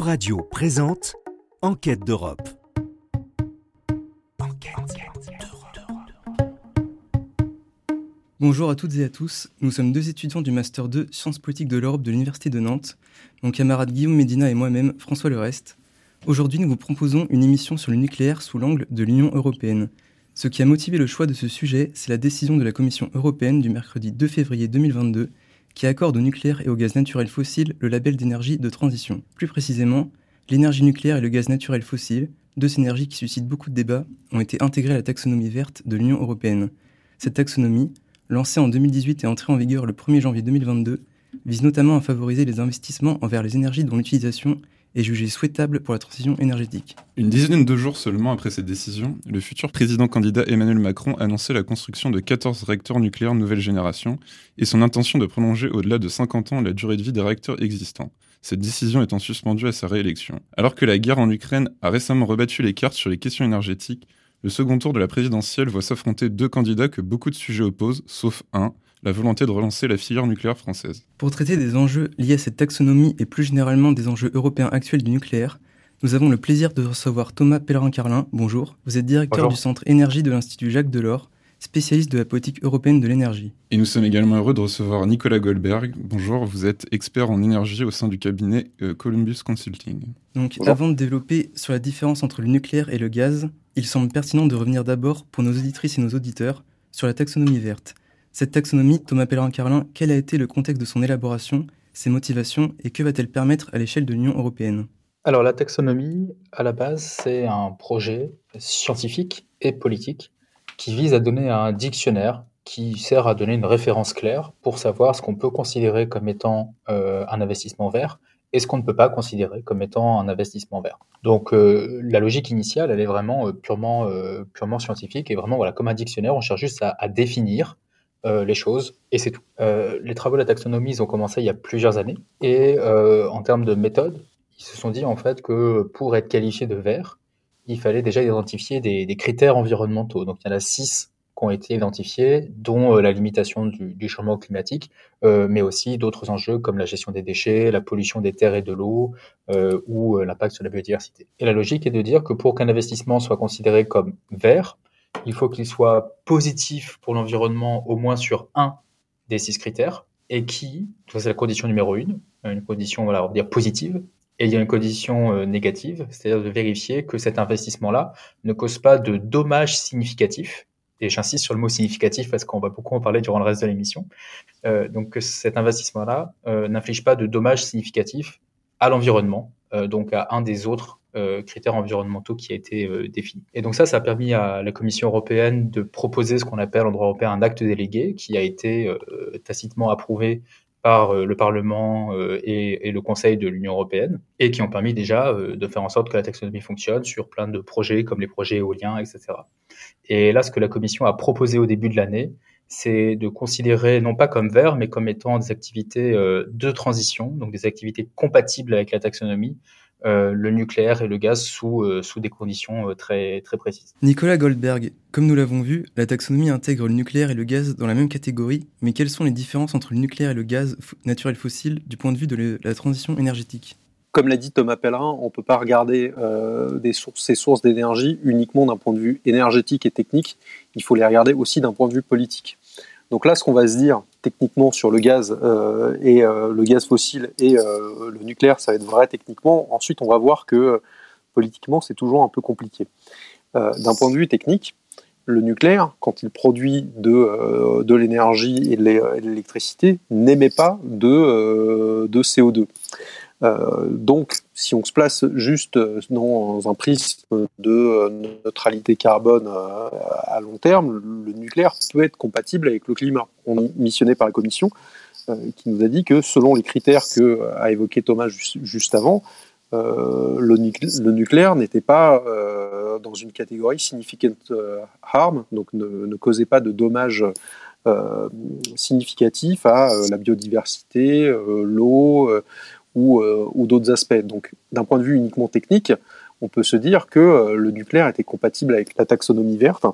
Euradio présente Enquête d'Europe. Bonjour à toutes et à tous, nous sommes deux étudiants du Master 2 Sciences politiques de l'Europe de l'Université de Nantes, mon camarade Guillaume Médina et moi-même, François Lerest. Aujourd'hui, nous vous proposons une émission sur le nucléaire sous l'angle de l'Union européenne. Ce qui a motivé le choix de ce sujet, c'est la décision de la Commission européenne du mercredi 2 février 2022 qui accorde au nucléaire et au gaz naturel fossile le label d'énergie de transition. Plus précisément, l'énergie nucléaire et le gaz naturel fossile, deux énergies qui suscitent beaucoup de débats, ont été intégrées à la taxonomie verte de l'Union européenne. Cette taxonomie, lancée en 2018 et entrée en vigueur le 1er janvier 2022, vise notamment à favoriser les investissements envers les énergies dont l'utilisation est jugée souhaitable pour la transition énergétique. Une dizaine de jours seulement après cette décision, le futur président candidat Emmanuel Macron annonçait la construction de 14 réacteurs nucléaires nouvelle génération et son intention de prolonger au-delà de 50 ans la durée de vie des réacteurs existants. Cette décision étant suspendue à sa réélection. Alors que la guerre en Ukraine a récemment rebattu les cartes sur les questions énergétiques, le second tour de la présidentielle voit s'affronter deux candidats que beaucoup de sujets opposent, sauf un, la volonté de relancer la filière nucléaire française. Pour traiter des enjeux liés à cette taxonomie et plus généralement des enjeux européens actuels du nucléaire, nous avons le plaisir de recevoir Thomas Pellerin-Carlin. Bonjour, vous êtes directeur Bonjour. du Centre Énergie de l'Institut Jacques Delors, spécialiste de la politique européenne de l'énergie. Et nous sommes également heureux de recevoir Nicolas Goldberg. Bonjour, vous êtes expert en énergie au sein du cabinet euh, Columbus Consulting. Donc Bonjour. avant de développer sur la différence entre le nucléaire et le gaz, il semble pertinent de revenir d'abord pour nos auditrices et nos auditeurs sur la taxonomie verte. Cette taxonomie, Thomas Pellerin-Carlin, quel a été le contexte de son élaboration, ses motivations et que va-t-elle permettre à l'échelle de l'Union européenne? Alors la taxonomie, à la base, c'est un projet scientifique et politique qui vise à donner un dictionnaire qui sert à donner une référence claire pour savoir ce qu'on peut considérer comme étant euh, un investissement vert et ce qu'on ne peut pas considérer comme étant un investissement vert. Donc euh, la logique initiale, elle est vraiment euh, purement, purement scientifique et vraiment voilà, comme un dictionnaire, on cherche juste à définir euh, les choses et c'est tout. Euh, les travaux de la taxonomie, ils ont commencé il y a plusieurs années et euh, en termes de méthode, ils se sont dit en fait que pour être qualifié de vert, il fallait déjà identifier des, critères environnementaux. Donc il y en a six qui ont été identifiés, dont euh, la limitation du, du changement climatique, euh, mais aussi d'autres enjeux comme la gestion des déchets, la pollution des terres et de l'eau, euh, ou l'impact sur la biodiversité. Et la logique est de dire que pour qu'un investissement soit considéré comme vert, il faut qu'il soit positif pour l'environnement au moins sur un des six critères, et qui, ça c'est la condition numéro une, une condition on va dire positive, et il y a une condition euh, négative, c'est-à-dire de vérifier que cet investissement-là ne cause pas de dommages significatifs. Et j'insiste sur le mot significatif parce qu'on va beaucoup en parler durant le reste de l'émission. Euh, donc que cet investissement-là euh, n'inflige pas de dommages significatifs à l'environnement, donc à un des autres euh, critères environnementaux qui a été euh, défini. Et donc ça, ça a permis à la Commission européenne de proposer ce qu'on appelle en droit européen un acte délégué qui a été euh, tacitement approuvé par euh, le Parlement euh, et, et le Conseil de l'Union européenne et qui ont permis déjà euh, de faire en sorte que la taxonomie fonctionne sur plein de projets comme les projets éoliens, etc. Et là, ce que la Commission a proposé au début de l'année, c'est de considérer non pas comme vert, mais comme étant des activités de transition, donc des activités compatibles avec la taxonomie, le nucléaire et le gaz sous, euh, sous des conditions euh, très, très précises. Nicolas Goldberg, comme nous l'avons vu, la taxonomie intègre le nucléaire et le gaz dans la même catégorie, mais quelles sont les différences entre le nucléaire et le gaz naturel fossile du point de vue de la transition énergétique? Comme l'a dit Thomas Pellerin, on ne peut pas regarder euh, des sources, ces sources d'énergie uniquement d'un point de vue énergétique et technique, il faut les regarder aussi d'un point de vue politique. Donc là, ce qu'on va se dire techniquement sur le gaz euh, et euh, le gaz fossile et euh, le nucléaire, ça va être vrai techniquement. Ensuite, on va voir que politiquement, c'est toujours un peu compliqué. D'un point de vue technique, le nucléaire, quand il produit de, l'énergie et de l'électricité, n'émet pas de CO2. Euh, donc, si on se place juste euh, dans un prisme de euh, neutralité carbone à long terme, le nucléaire peut être compatible avec le climat. On est missionné par la Commission qui nous a dit que selon les critères que a évoqué Thomas juste, avant, le, nuclé- le nucléaire n'était pas dans une catégorie significant harm, donc ne, causait pas de dommages significatifs à la biodiversité, l'eau ou, euh, ou d'autres aspects. Donc, d'un point de vue uniquement technique, on peut se dire que euh, le nucléaire était compatible avec la taxonomie verte,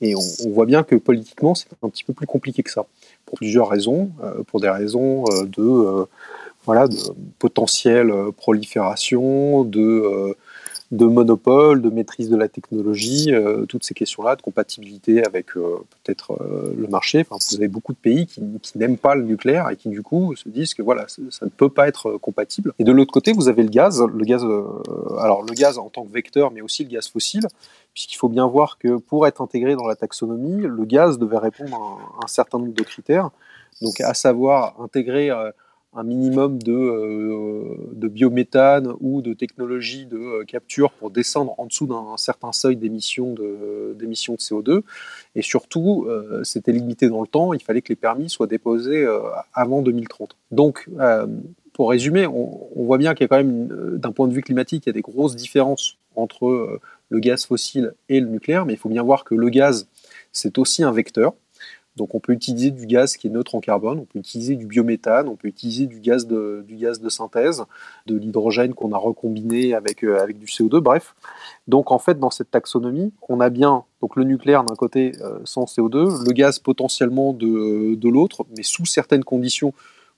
et on, voit bien que politiquement, c'est un petit peu plus compliqué que ça, pour plusieurs raisons, euh, pour des raisons de voilà, de potentielle prolifération, de de monopole, de maîtrise de la technologie, euh, toutes ces questions-là, de compatibilité avec euh, peut-être euh, le marché. Enfin, vous avez beaucoup de pays qui, n'aiment pas le nucléaire et qui du coup se disent que voilà, ça, ne peut pas être compatible. Et de l'autre côté, vous avez le gaz, le gaz, alors le gaz en tant que vecteur, mais aussi le gaz fossile, puisqu'il faut bien voir que pour être intégré dans la taxonomie, le gaz devait répondre à un, certain nombre de critères. Donc, à savoir intégrer un minimum de, euh, de, biométhane ou de technologie de euh, capture pour descendre en dessous d'un certain seuil d'émission de, de CO2. Et surtout, euh, c'était limité dans le temps, il fallait que les permis soient déposés avant 2030. Donc, pour résumer, on, on voit bien qu'il y a quand même, d'un point de vue climatique, il y a des grosses différences entre le gaz fossile et le nucléaire, mais il faut bien voir que le gaz, c'est aussi un vecteur. Donc on peut utiliser du gaz qui est neutre en carbone, on peut utiliser du biométhane, on peut utiliser du gaz de, synthèse, de l'hydrogène qu'on a recombiné avec, euh, du CO2, bref. Donc en fait dans cette taxonomie, on a bien donc le nucléaire d'un côté euh, sans CO2, le gaz potentiellement de, l'autre, mais sous certaines conditions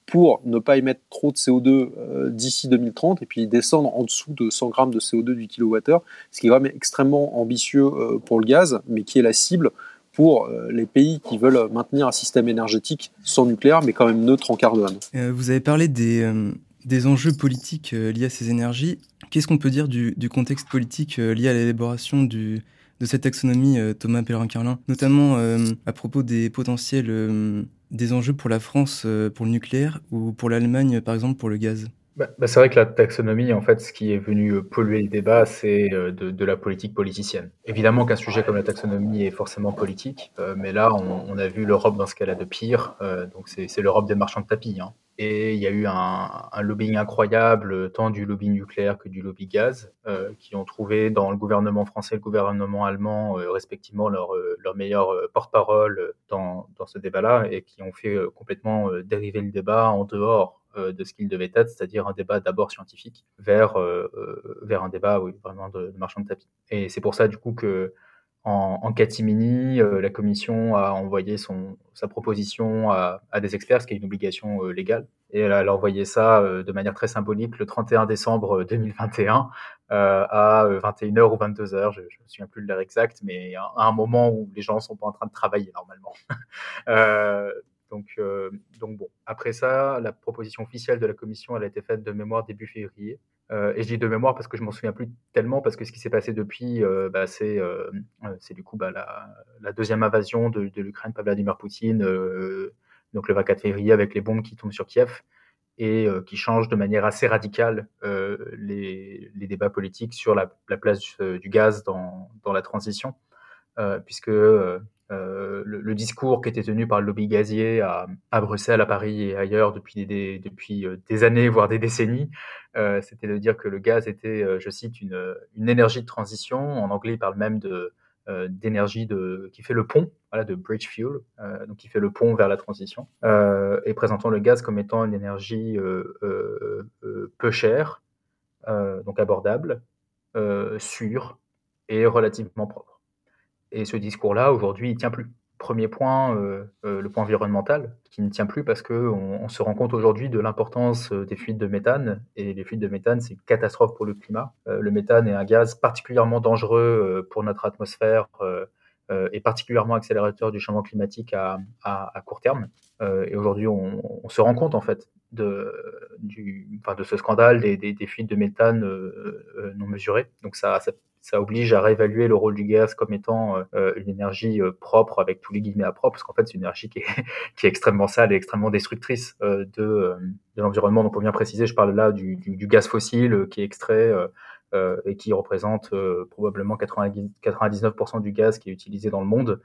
pour ne pas émettre trop de CO2 euh, d'ici 2030 et puis descendre en dessous de 100 grammes de CO2 du kilowattheure, ce qui est quand extrêmement ambitieux pour le gaz, mais qui est la cible pour euh, les pays qui veulent maintenir un système énergétique sans nucléaire, mais quand même neutre en carbone. Euh, vous avez parlé des, euh, des enjeux politiques liés à ces énergies. Qu'est-ce qu'on peut dire du, du contexte politique lié à l'élaboration de cette taxonomie, Thomas Pellerin-Carlin, notamment à propos des potentiels des enjeux pour la France pour le nucléaire ou pour l'Allemagne, par exemple, pour le gaz? Bah, bah, c'est vrai que la taxonomie, en fait, ce qui est venu euh, polluer le débat, c'est euh, de, la politique politicienne. Évidemment qu'un sujet comme la taxonomie est forcément politique, euh, mais là, on, a vu l'Europe dans ce qu'elle a de pire. donc, c'est l'Europe des marchands de tapis. Hein. Et il y a eu un, lobbying incroyable, tant du lobby nucléaire que du lobby gaz, qui ont trouvé dans le gouvernement français et le gouvernement allemand, respectivement, leur, leur meilleur porte-parole dans, ce débat-là, et qui ont fait complètement dériver le débat en dehors euh, de ce qu'il devait être, c'est-à-dire un débat d'abord scientifique vers, euh, euh, vers un débat oui, vraiment de, marchand de tapis. Et c'est pour ça du coup que en, en catimini, la commission a envoyé son, sa proposition à, à, des experts, ce qui est une obligation légale. Et elle a, envoyé ça de manière très symbolique le 31 décembre 2021 à 21h ou 22h, je ne me souviens plus de l'heure exacte, mais à, un moment où les gens sont pas en train de travailler normalement. Donc, euh, donc bon, après ça, la proposition officielle de la commission, elle a été faite de mémoire début février. Euh, et je dis de mémoire parce que je m'en souviens plus tellement, parce que ce qui s'est passé depuis, euh, bah, c'est du coup bah, la, deuxième invasion de, l'Ukraine par Vladimir Poutine, donc le 24 février, avec les bombes qui tombent sur Kiev et qui changent de manière assez radicale les, débats politiques sur la, la place du gaz dans, dans la transition, puisque euh, le, discours qui était tenu par le lobby gazier à, Bruxelles, à Paris et ailleurs depuis des, euh, années, voire des décennies, euh, c'était de dire que le gaz était, je cite, une, énergie de transition. En anglais, il parle même d'énergie qui fait le pont, de bridge fuel, donc qui fait le pont vers la transition, et présentant le gaz comme étant une énergie peu chère, donc abordable, sûre et relativement propre. Et ce discours-là, aujourd'hui, il tient plus. Premier point, euh, euh, le point environnemental, qui ne tient plus parce qu'on on se rend compte aujourd'hui de l'importance euh, des fuites de méthane. Et les fuites de méthane, c'est une catastrophe pour le climat. le méthane est un gaz particulièrement dangereux pour notre atmosphère et particulièrement accélérateur du changement climatique à, court terme. et aujourd'hui, on, se rend compte en fait de, ce scandale des, fuites de méthane non mesurées. Donc ça ça oblige à réévaluer le rôle du gaz comme étant euh, une énergie euh, propre avec tous les guillemets à propre, parce qu'en fait c'est une énergie qui est, qui est extrêmement sale et extrêmement destructrice euh, de, de l'environnement. Donc pour bien préciser, je parle là du, du, du gaz fossile qui est extrait et qui représente probablement 90, 99% du gaz qui est utilisé dans le monde.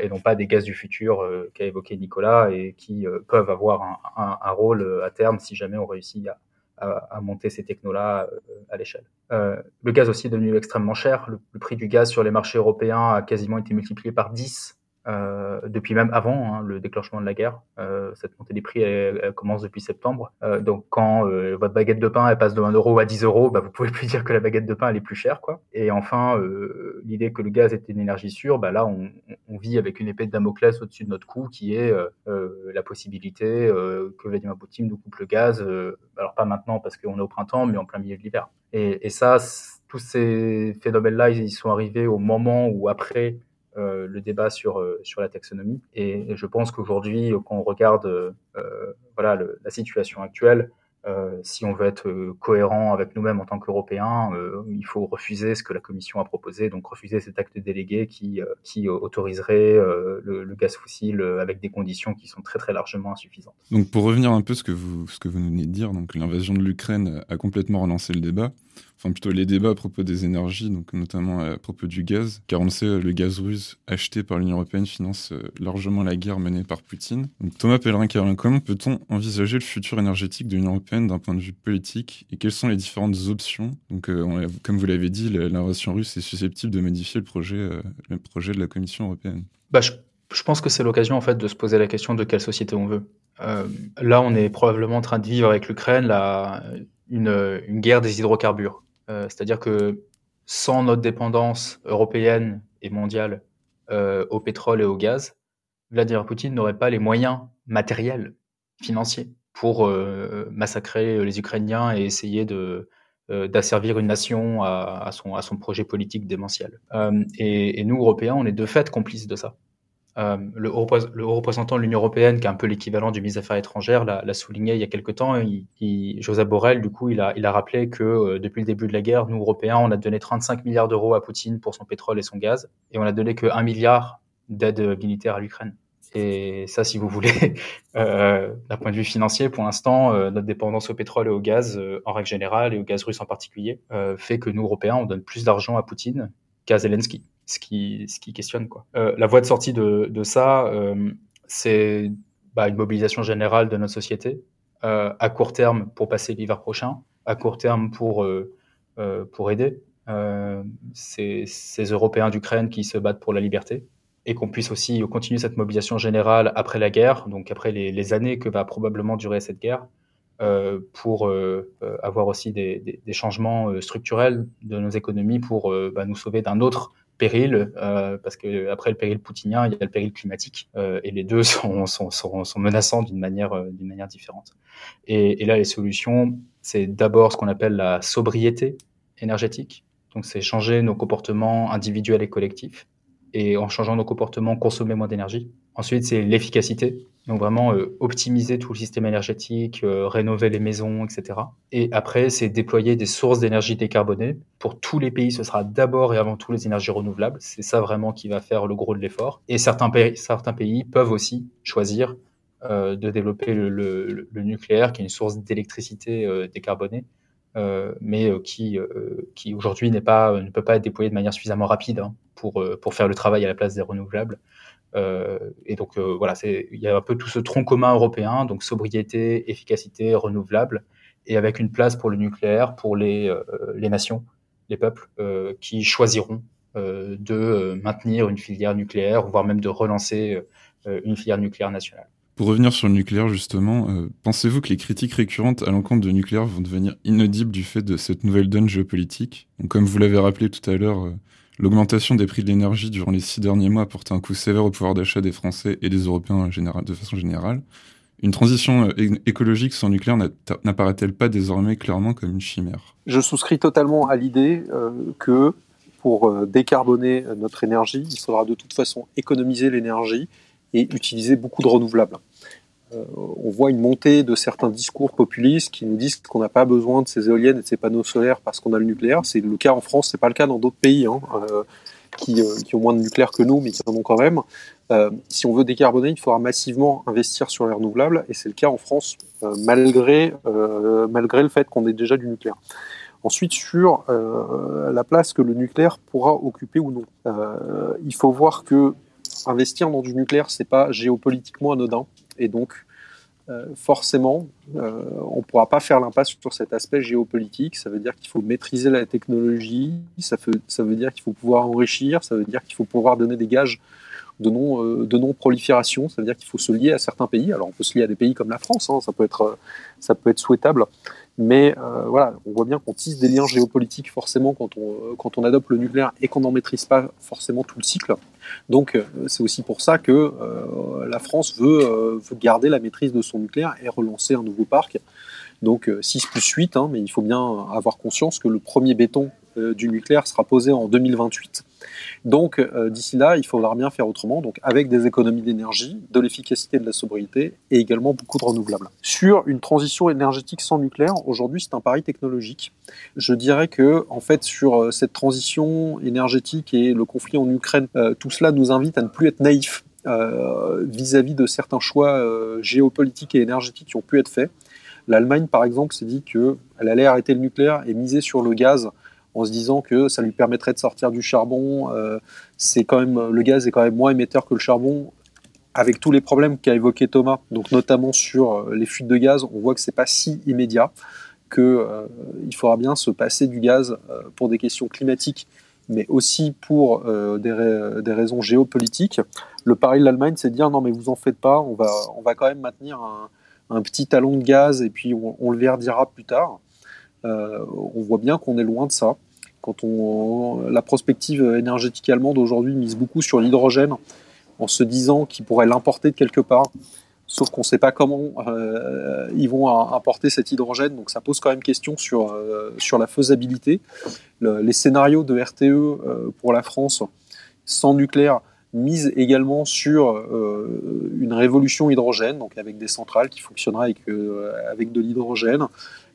et non pas des gaz du futur qu'a évoqué Nicolas et qui peuvent avoir un, un, un, rôle à terme si jamais on réussit à, à, monter ces technos-là euh, à l'échelle. Euh, le gaz aussi est devenu extrêmement cher. Le, le, prix du gaz sur les marchés européens a quasiment été multiplié par 10 euh, depuis même avant hein, le déclenchement de la guerre. Euh, cette montée des prix elle, commence depuis septembre. Euh, donc quand votre baguette de pain passe de 1 euro à 10 euros, bah, vous pouvez plus dire que la baguette de pain elle est plus chère. Quoi. Et enfin, l'idée que le gaz est une énergie sûre, bah, là on, vit avec une épée de Damoclès au-dessus de notre cou qui est la possibilité que Vladimir Poutine nous coupe le gaz alors pas maintenant parce qu'on est au printemps, mais en plein milieu de l'hiver. Et, ça, tous ces phénomènes-là, ils sont arrivés au moment ou après le débat sur, euh, sur la taxonomie. Et, je pense qu'aujourd'hui, quand on regarde euh, voilà, la situation actuelle, euh, si on veut être euh, cohérent avec nous-mêmes en tant qu'Européens, euh, il faut refuser ce que la Commission a proposé, donc refuser cet acte délégué qui, qui autoriserait le, gaz fossile avec des conditions qui sont très très largement insuffisantes. Donc pour revenir un peu ce que vous ce que vous venez de dire, l'invasion de l'Ukraine a complètement relancé le débat enfin plutôt les débats à propos des énergies, donc notamment à propos du gaz, car on le sait, le gaz russe acheté par l'Union européenne finance euh, largement la guerre menée par Poutine. Donc Thomas Pellerin-Carin, comment peut-on envisager le futur énergétique de l'Union européenne d'un point de vue politique et quelles sont les différentes options? Donc euh, comme vous l'avez dit, l'invasion russe est susceptible de modifier le projet, euh, le projet de la Commission européenne. Bah, je, pense que c'est l'occasion en fait de se poser la question de quelle société on veut. là, on est probablement en train de vivre avec l'Ukraine une, une, guerre des hydrocarbures. Euh, c'est-à-dire que sans notre dépendance européenne et mondiale euh, au pétrole et au gaz, Vladimir Poutine n'aurait pas les moyens matériels, financiers, pour euh, massacrer les Ukrainiens et essayer de, d'asservir une nation à, son, à son projet politique démentiel. et, et, nous, Européens, on est de fait complices de ça. Euh, le, haut, représentant de l'Union européenne, qui est un peu l'équivalent du ministre des Affaires étrangères, l'a souligné il y a quelque temps. Il, Joseph Borrell, du coup, il a, rappelé que euh, depuis le début de la guerre, nous, Européens, on a donné 35 milliards d'euros à Poutine pour son pétrole et son gaz, et on a donné que 1 milliard d'aide militaire à l'Ukraine. Et ça, si vous voulez, euh, d'un point de vue financier, pour l'instant, notre dépendance au pétrole et au gaz, en règle générale, et au gaz russe en particulier, fait que nous, Européens, on donne plus d'argent à Poutine qu'à Zelensky ce qui, ce qui questionne. Quoi. Euh, la voie de sortie de, de ça, euh, c'est bah, une mobilisation générale de notre société, euh, à court terme pour passer l'hiver prochain, à court terme pour, pour aider ces, Européens d'Ukraine qui se battent pour la liberté, et qu'on puisse aussi continuer cette mobilisation générale après la guerre, donc après les, années que va probablement durer cette guerre, pour avoir aussi des, des, des, changements structurels de nos économies pour bah, nous sauver d'un autre péril, euh, parce que après le péril poutinien, il y a le péril climatique, euh, et les deux sont, sont, sont, menaçants d'une manière, euh, d'une manière différente. Et, et, là, les solutions, c'est d'abord ce qu'on appelle la sobriété énergétique. Donc, c'est changer nos comportements individuels et collectifs, et en changeant nos comportements, consommer moins d'énergie. Ensuite, c'est l'efficacité. Donc vraiment euh, optimiser tout le système énergétique, euh, rénover les maisons, etc. Et après, c'est déployer des sources d'énergie décarbonées. Pour tous les pays, ce sera d'abord et avant tout les énergies renouvelables. C'est ça vraiment qui va faire le gros de l'effort. Et certains pays, certains pays peuvent aussi choisir euh, de développer le, nucléaire, qui est une source d'électricité décarbonée, mais qui, qui aujourd'hui n'est pas, ne peut pas être déployé de manière suffisamment rapide hein, pour, pour faire le travail à la place des renouvelables. Euh, et donc euh, voilà, il y a un peu tout ce tronc commun européen, donc sobriété, efficacité, renouvelable, et avec une place pour le nucléaire, pour les, euh, nations, les peuples qui choisiront de maintenir une filière nucléaire, voire même de relancer une filière nucléaire nationale. Pour revenir sur le nucléaire, justement, pensez-vous que les critiques récurrentes à l'encontre du nucléaire vont devenir inaudibles du fait de cette nouvelle donne géopolitique? Comme vous l'avez rappelé tout à l'heure, L'augmentation des prix de l'énergie durant les six derniers mois a porté un coup sévère au pouvoir d'achat des Français et des Européens de façon générale. Une transition euh, écologique sans nucléaire n'apparaît-elle pas désormais clairement comme une chimère? Je souscris totalement à l'idée euh, que pour euh, décarboner notre énergie, il faudra de toute façon économiser l'énergie et utiliser beaucoup de renouvelables. Euh, on voit une montée de certains discours populistes qui nous disent qu'on n'a pas besoin de ces éoliennes et de ces panneaux solaires parce qu'on a le nucléaire. C'est le cas en France, c'est pas le cas dans d'autres pays hein, euh, qui, euh, qui, ont moins de nucléaire que nous, mais qui en ont quand même. Si on veut décarboner, il faudra massivement investir sur les renouvelables, et c'est le cas en France, malgré, malgré le fait qu'on ait déjà du nucléaire. Ensuite, sur la place que le nucléaire pourra occuper ou non, il faut voir que investir dans du nucléaire, c'est pas géopolitiquement anodin. Et donc, euh, forcément, euh, on ne pourra pas faire l'impasse sur cet aspect géopolitique. Ça veut dire qu'il faut maîtriser la technologie, ça, veut dire qu'il faut pouvoir enrichir, ça veut dire qu'il faut pouvoir donner des gages de non, euh, de non prolifération. Ça veut dire qu'il faut se lier à certains pays. Alors on peut se lier à des pays comme la France, hein, ça peut être ça peut être souhaitable. Mais euh, voilà, on voit bien qu'on tisse des liens géopolitiques forcément quand on, quand on adopte le nucléaire et qu'on n'en maîtrise pas forcément tout le cycle. Donc euh, c'est aussi pour ça que euh, la France veut, veut garder la maîtrise de son nucléaire et relancer un nouveau parc Donc 6 plus 8, hein, mais il faut bien avoir conscience que le premier béton du nucléaire sera posé en 2028. Donc euh, d'ici là, il faudra bien faire autrement, donc avec des économies d'énergie, de l'efficacité de la sobriété et également beaucoup de renouvelables. Sur une transition énergétique sans nucléaire, aujourd'hui c'est un pari technologique. Je dirais que en fait sur euh, cette transition énergétique et le conflit en Ukraine, euh, tout cela nous invite à ne plus être naïfs vis-à-vis de certains choix géopolitiques et énergétiques qui ont pu être faits. L'Allemagne, par exemple, s'est dit qu'elle allait arrêter le nucléaire et miser sur le gaz en se disant que ça lui permettrait de sortir du charbon. Euh, c'est quand même le gaz est quand même moins émetteur que le charbon. Avec tous les problèmes qu'a évoqué Thomas, donc notamment sur euh, les fuites de gaz, on voit que c'est pas si immédiat que euh, il faudra bien se passer du gaz pour des questions climatiques, mais aussi pour des, des, raisons géopolitiques. Le pari de l'Allemagne, c'est de dire non mais vous en faites pas, on va on va quand même maintenir un, un petit talon de gaz et puis on le verdira plus tard. On voit bien qu'on est loin de ça. Quand on, la prospective énergétique allemande aujourd'hui mise beaucoup sur l'hydrogène en se disant qu'ils pourraient l'importer de quelque part. Sauf qu'on ne sait pas comment euh, ils vont importer cet hydrogène, donc ça pose quand même question sur, euh, sur la faisabilité. les scénarios de RTE euh, pour la France sans nucléaire misent également sur une révolution hydrogène, donc avec des centrales qui fonctionneraient avec, avec de l'hydrogène, euh,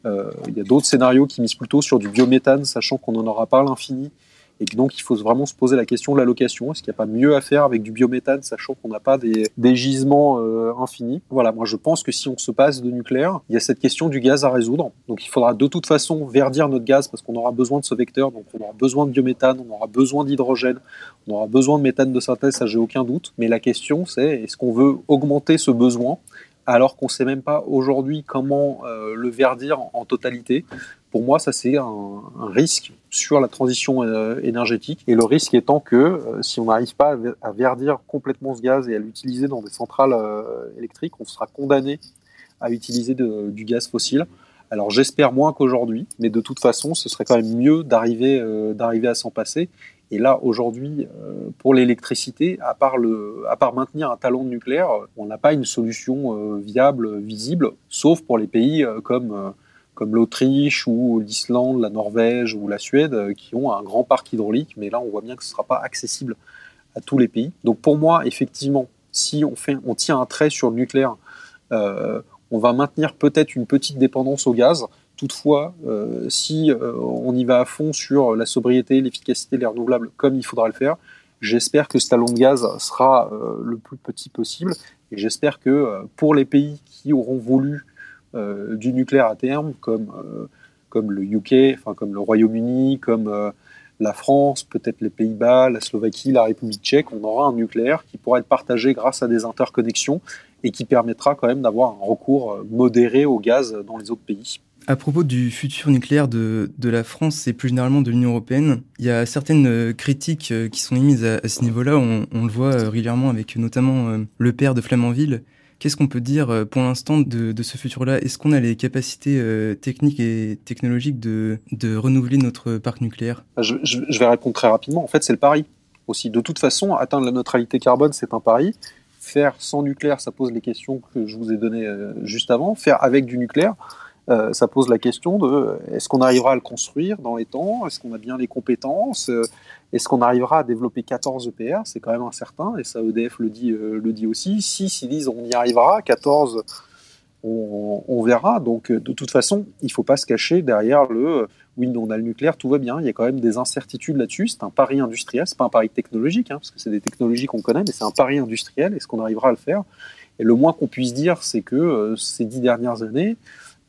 il y a d'autres scénarios qui misent plutôt sur du biométhane, sachant qu'on n'en aura pas l'infini. Et donc, il faut vraiment se poser la question de l'allocation. Est-ce qu'il n'y a pas mieux à faire avec du biométhane, sachant qu'on n'a pas des, gisements euh, infinis? Voilà, moi je pense que si on se passe de nucléaire, il y a cette question du gaz à résoudre. Donc, il faudra de toute façon verdir notre gaz parce qu'on aura besoin de ce vecteur. Donc, on aura besoin de biométhane, on aura besoin d'hydrogène, on aura besoin de méthane de synthèse, ça j'ai aucun doute. Mais la question, c'est est-ce qu'on veut augmenter ce besoin? Alors qu'on ne sait même pas aujourd'hui comment euh, le verdir en, totalité. Pour moi, ça c'est un, risque sur la transition euh, énergétique. Et le risque étant que euh, si on n'arrive pas à, verdir complètement ce gaz et à l'utiliser dans des centrales électriques, on sera condamné à utiliser du gaz fossile. Alors j'espère moins qu'aujourd'hui, mais de toute façon, ce serait quand même mieux d'arriver d'arriver à s'en passer. Et là, aujourd'hui, euh, pour l'électricité, à, part maintenir un talon de nucléaire, on n'a pas une solution euh, viable, visible, sauf pour les pays euh, comme, l'Autriche ou l'Islande, la Norvège ou la Suède, qui ont un grand parc hydraulique. Mais là, on voit bien que ce ne sera pas accessible à tous les pays. Donc pour moi, effectivement, si on tient un trait sur le nucléaire, on va maintenir peut-être une petite dépendance au gaz, Toutefois, euh, si euh, on y va à fond sur la sobriété, l'efficacité, les renouvelables, comme il faudra le faire, j'espère que ce talon de gaz sera euh, le plus petit possible. Et j'espère que pour les pays qui auront voulu du nucléaire à terme, comme, comme le UK, comme le Royaume-Uni, comme la France, peut-être les Pays-Bas, la Slovaquie, la République tchèque, on aura un nucléaire qui pourra être partagé grâce à des interconnexions et qui permettra quand même d'avoir un recours modéré au gaz dans les autres pays. À propos du futur nucléaire de, la France et plus généralement de l'Union européenne, il y a certaines euh, critiques euh, qui sont émises à, ce niveau-là. On, le voit euh, régulièrement avec notamment le père de Flamanville. Qu'est-ce qu'on peut dire pour l'instant de, de, ce futur-là? Est-ce qu'on a les capacités techniques et technologiques de, de, renouveler notre parc nucléaire? Je, je, vais répondre très rapidement. En fait, c'est le pari aussi. De toute façon, atteindre la neutralité carbone, c'est un pari. Faire sans nucléaire, ça pose les questions que je vous ai données juste avant. Faire avec du nucléaire, euh, ça pose la question de est-ce qu'on arrivera à le construire dans les temps? Est-ce qu'on a bien les compétences? Euh, Est-ce qu'on arrivera à développer 14 EPR C'est quand même incertain, et ça EDF le dit, euh, le dit aussi. Si on y arrivera, 14, on, verra. Donc de toute façon, il ne faut pas se cacher derrière le oui, on a le nucléaire, tout va bien. Il y a quand même des incertitudes là-dessus. C'est un pari industriel, c'est pas un pari technologique, hein, parce que c'est des technologies qu'on connaît, mais c'est un pari industriel. Est-ce qu'on arrivera à le faire? Et le moins qu'on puisse dire, c'est que ces dix dernières années,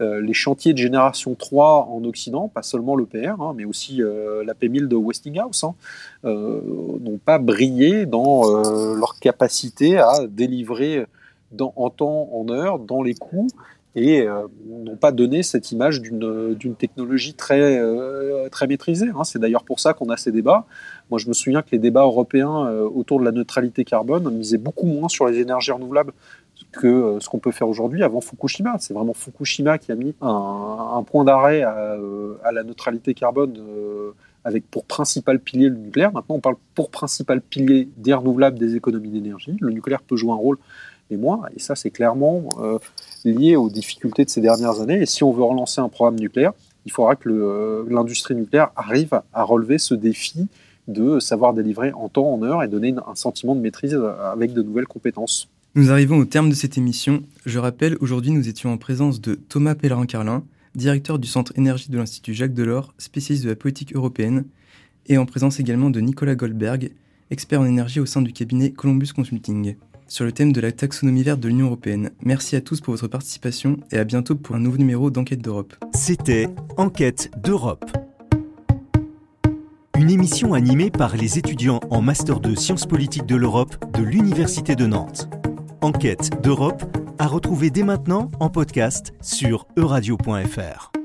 euh, les chantiers de génération 3 en Occident, pas seulement l'EPR, hein, mais aussi euh, la P1000 de Westinghouse, hein, euh, n'ont pas brillé dans leur capacité à délivrer en temps, en heure, dans les coûts, et n'ont pas donné cette image d'une technologie très, très maîtrisée. Hein. C'est d'ailleurs pour ça qu'on a ces débats. Moi, je me souviens que les débats européens autour de la neutralité carbone misaient beaucoup moins sur les énergies renouvelables que euh, ce qu'on peut faire aujourd'hui avant Fukushima. C'est vraiment Fukushima qui a mis un, point d'arrêt à, euh, la neutralité carbone euh, avec pour principal pilier le nucléaire. Maintenant, on parle pour principal pilier des renouvelables, des économies d'énergie. Le nucléaire peut jouer un rôle, mais moins. Et ça, c'est clairement lié aux difficultés de ces dernières années. Et si on veut relancer un programme nucléaire, il faudra que l'industrie nucléaire arrive à relever ce défi de savoir délivrer en temps, en heure et donner un sentiment de maîtrise avec de nouvelles compétences. Nous arrivons au terme de cette émission. Je rappelle, aujourd'hui, nous étions en présence de Thomas Pellerin-Carlin, directeur du Centre Énergie de l'Institut Jacques Delors, spécialiste de la politique européenne, et en présence également de Nicolas Goldberg, expert en énergie au sein du cabinet Columbus Consulting, sur le thème de la taxonomie verte de l'Union européenne. Merci à tous pour votre participation et à bientôt pour un nouveau numéro d'Enquête d'Europe. C'était Enquête d'Europe. Une émission animée par les étudiants en Master de Sciences politiques de l'Europe de l'Université de Nantes. Enquête d'Europe à retrouver dès maintenant en podcast sur euradio.fr.